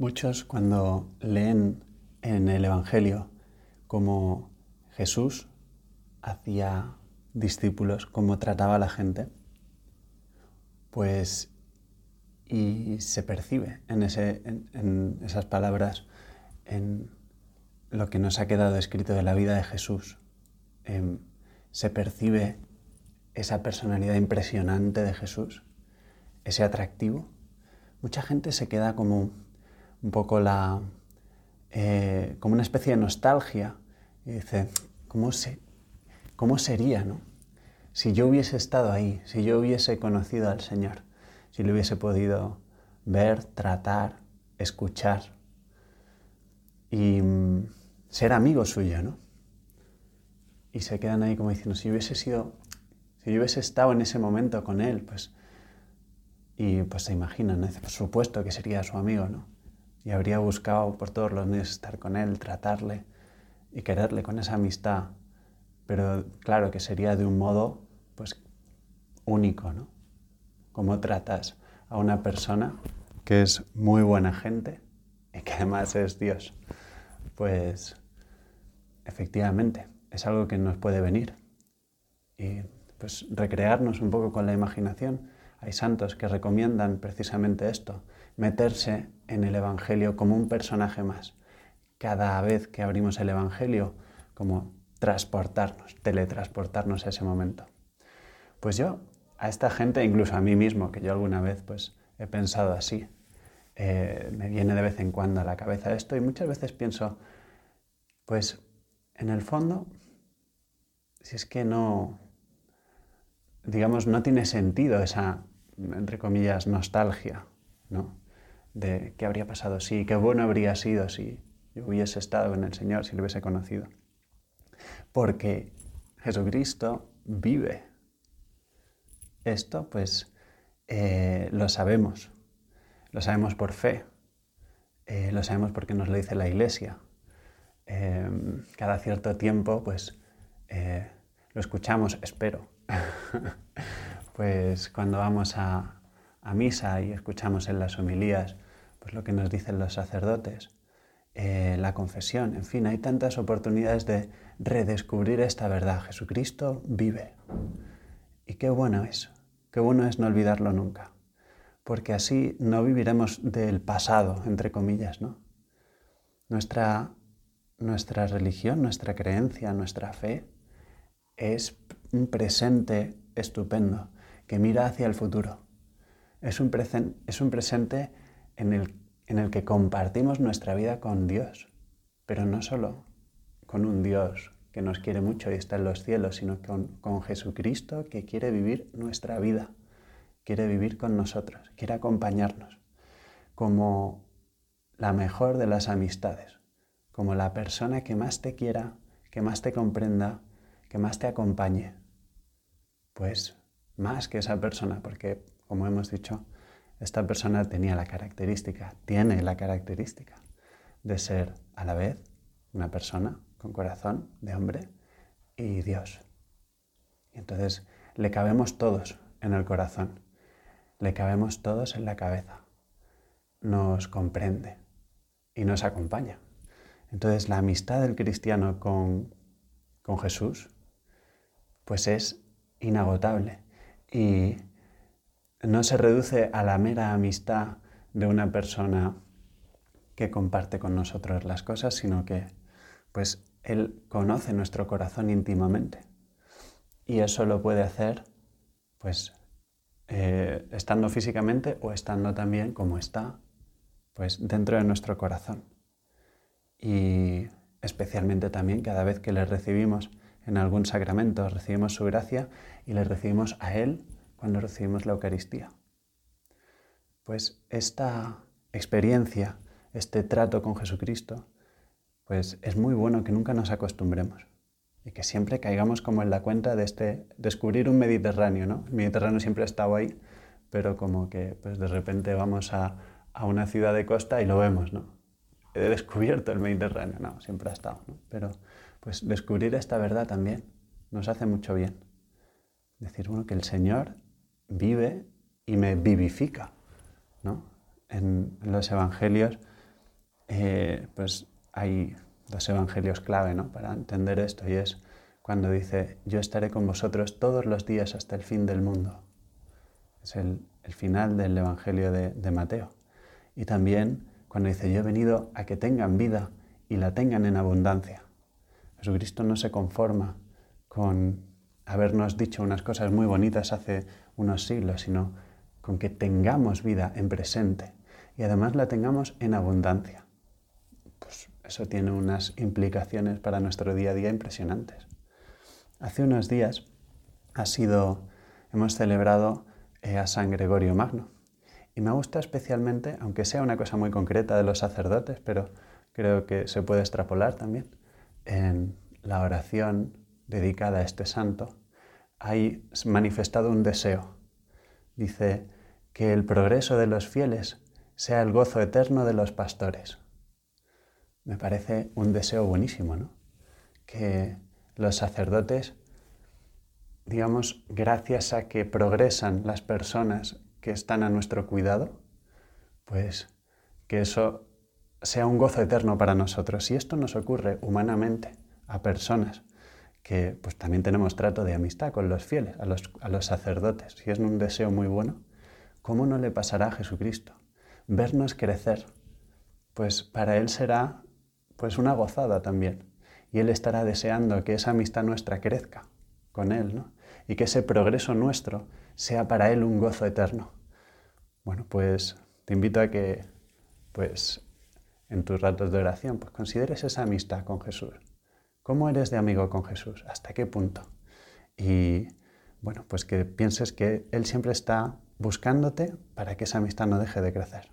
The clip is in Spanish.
Muchos cuando leen en el Evangelio cómo Jesús hacía discípulos, cómo trataba a la gente, pues y se percibe en, esas palabras, en lo que nos ha quedado escrito de la vida de Jesús. Em, se percibe esa personalidad impresionante de Jesús, ese atractivo. Mucha gente se queda como un poco la, eh, como una especie de nostalgia y dice, ¿cómo, se, ¿cómo sería no? si yo hubiese estado ahí, si yo hubiese conocido al Señor, si lo hubiese podido ver, tratar, escuchar y mm, ser amigo suyo, ¿no? Y se quedan ahí como diciendo, si hubiese sido, si yo hubiese estado en ese momento con él, pues, y pues se imaginan, por supuesto que sería su amigo, ¿no? Y habría buscado por todos los medios estar con él, tratarle y quererle con esa amistad. Pero claro que sería de un modo pues único, ¿no? Cómo tratas a una persona que es muy buena gente y que además es Dios. Pues efectivamente, es algo que nos puede venir. Y pues recrearnos un poco con la imaginación. Hay santos que recomiendan precisamente esto, meterse en el Evangelio como un personaje más. Cada vez que abrimos el Evangelio, como transportarnos, teletransportarnos a ese momento. Pues yo, a esta gente, incluso a mí mismo, que yo alguna vez pues he pensado así, eh, me viene de vez en cuando a la cabeza esto y muchas veces pienso, pues en el fondo, si es que no, digamos, no tiene sentido esa, entre comillas, nostalgia, ¿no? De qué habría pasado si, qué bueno habría sido si yo hubiese estado en el Señor, si lo hubiese conocido. Porque Jesucristo vive. Esto pues eh, lo sabemos, lo sabemos por fe, eh, lo sabemos porque nos lo dice la Iglesia. Em, cada cierto tiempo pues eh, lo escuchamos, espero. pues cuando vamos a, a misa y escuchamos en las homilías pues lo que nos dicen los sacerdotes, eh, la confesión, en fin, hay tantas oportunidades de redescubrir esta verdad. Jesucristo vive. Y qué bueno es, qué bueno es no olvidarlo nunca, porque así no viviremos del pasado, entre comillas, ¿no? Nuestra, nuestra religión, nuestra creencia, nuestra fe es un presente estupendo que mira hacia el futuro es un, es un presente en el, en el que compartimos nuestra vida con Dios, pero no solo con un Dios que nos quiere mucho y está en los cielos, sino con, con Jesucristo que quiere vivir nuestra vida, quiere vivir con nosotros, quiere acompañarnos como la mejor de las amistades, como la persona que más te quiera, que más te comprenda, que más te acompañe. Pues más que esa persona, porque como hemos dicho, esta persona tenía la característica, tiene la característica de ser a la vez una persona con corazón de hombre y Dios. Y entonces le cabemos todos en el corazón, le cabemos todos en la cabeza, nos comprende y nos acompaña. Entonces la amistad del cristiano con, con Jesús pues es inagotable y no se reduce a la mera amistad de una persona que comparte con nosotros las cosas, sino que pues él conoce nuestro corazón íntimamente. Y eso lo puede hacer pues eh, estando físicamente o estando también como está pues dentro de nuestro corazón. Y especialmente también cada vez que le recibimos en algún sacramento, recibimos su gracia y le recibimos a Él cuando recibimos la Eucaristía. Pues esta experiencia, este trato con Jesucristo, pues es muy bueno que nunca nos acostumbremos y que siempre caigamos como en la cuenta de este descubrir un Mediterráneo, ¿no? El Mediterráneo siempre ha estado ahí, pero como que pues de repente vamos a, a una ciudad de costa y lo vemos, ¿no? He descubierto el Mediterráneo, no, siempre ha estado, ¿no? Pero pues descubrir esta verdad también nos hace mucho bien. Decir, bueno, que el Señor vive y me vivifica. ¿no? En, los evangelios eh, pues hay dos evangelios clave ¿no? para entender esto y es cuando dice, yo estaré con vosotros todos los días hasta el fin del mundo. Es el, final del Evangelio de, de Mateo. Y también cuando dice, yo he venido a que tengan vida y la tengan en abundancia. Jesucristo no se conforma con habernos dicho unas cosas muy bonitas hace unos siglos, sino con que tengamos vida en presente y además la tengamos en abundancia. Pues eso tiene unas implicaciones para nuestro día a día impresionantes. Hace unos días ha sido, hemos celebrado eh, a San Gregorio Magno y me gusta especialmente, aunque sea una cosa muy concreta de los sacerdotes, pero creo que se puede extrapolar también, en la oración dedicada a este santo, hay manifestado un deseo. Dice que el progreso de los fieles sea el gozo eterno de los pastores. Me parece un deseo buenísimo, ¿no? Que los sacerdotes, digamos, gracias a que progresan las personas que están a nuestro cuidado, pues que eso sea un gozo eterno para nosotros. Si esto nos ocurre humanamente a personas que pues también tenemos trato de amistad con los fieles, a los, a los sacerdotes, si es un deseo muy bueno, ¿cómo no le pasará a Jesucristo? Vernos crecer, pues para Él será pues una gozada también. Y Él estará deseando que esa amistad nuestra crezca con Él, ¿no? Y que ese progreso nuestro sea para Él un gozo eterno. Bueno, pues te invito a que, pues, en tus ratos de oración, pues consideres esa amistad con Jesús. ¿Cómo eres de amigo con Jesús? ¿Hasta qué punto? Y bueno, pues que pienses que Él siempre está buscándote para que esa amistad no deje de crecer.